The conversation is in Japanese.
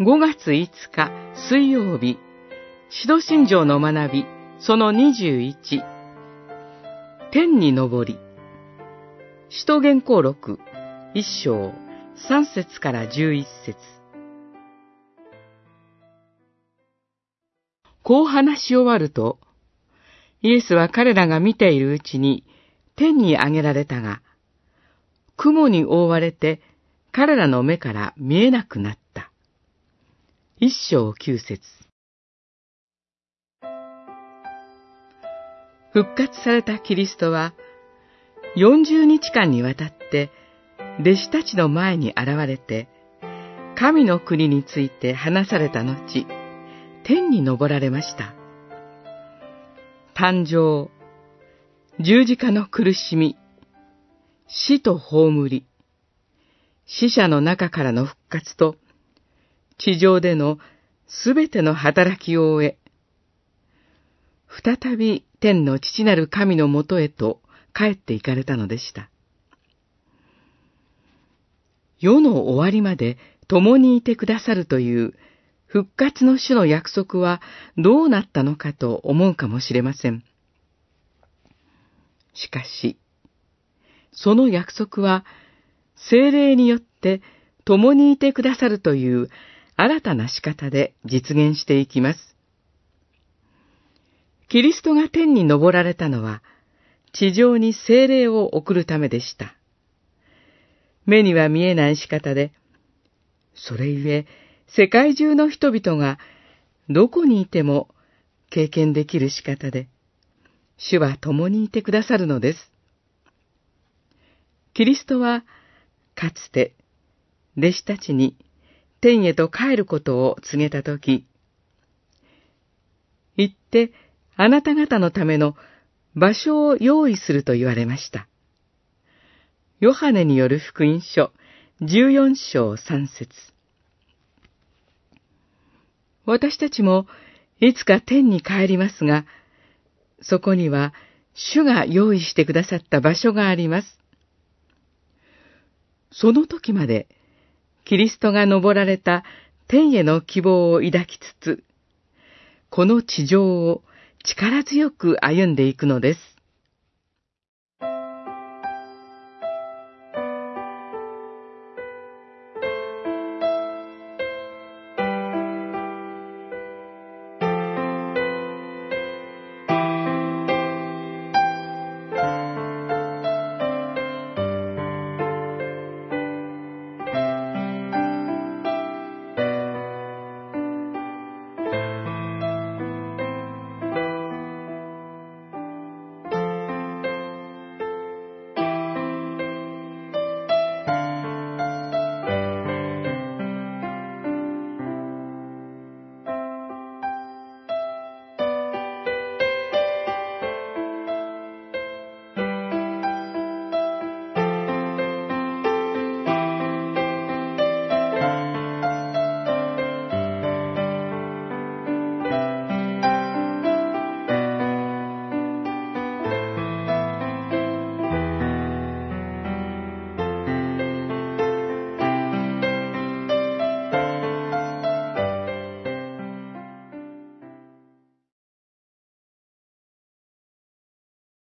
5月5日水曜日、使徒信条の学び、その21、天に昇り、使徒言行録、1章、3節から11節。こう話し終わると、イエスは彼らが見ているうちに天に上げられたが、雲に覆われて彼らの目から見えなくなった。一章九節復活されたキリストは、40日間にわたって弟子たちの前に現れて、神の国について話された後、天に昇られました。誕生、十字架の苦しみ、死と葬り、死者の中からの復活と、地上でのすべての働きを終え、再び天の父なる神のもとへと帰って行かれたのでした。世の終わりまで共にいてくださるという復活の主の約束はどうなったのかと思うかもしれません。しかし、その約束は精霊によって共にいてくださるという新たな仕方で実現していきます。キリストが天に昇られたのは、地上に精霊を送るためでした。目には見えない仕方で、それゆえ世界中の人々がどこにいても経験できる仕方で、主は共にいてくださるのです。キリストは、かつて、弟子たちに天へと帰ることを告げたとき、行ってあなた方のための場所を用意すると言われました。ヨハネによる福音書14章3節私たちもいつか天に帰りますが、そこには主が用意してくださった場所があります。その時まで、キリストが登られた天への希望を抱きつつ、この地上を力強く歩んでいくのです。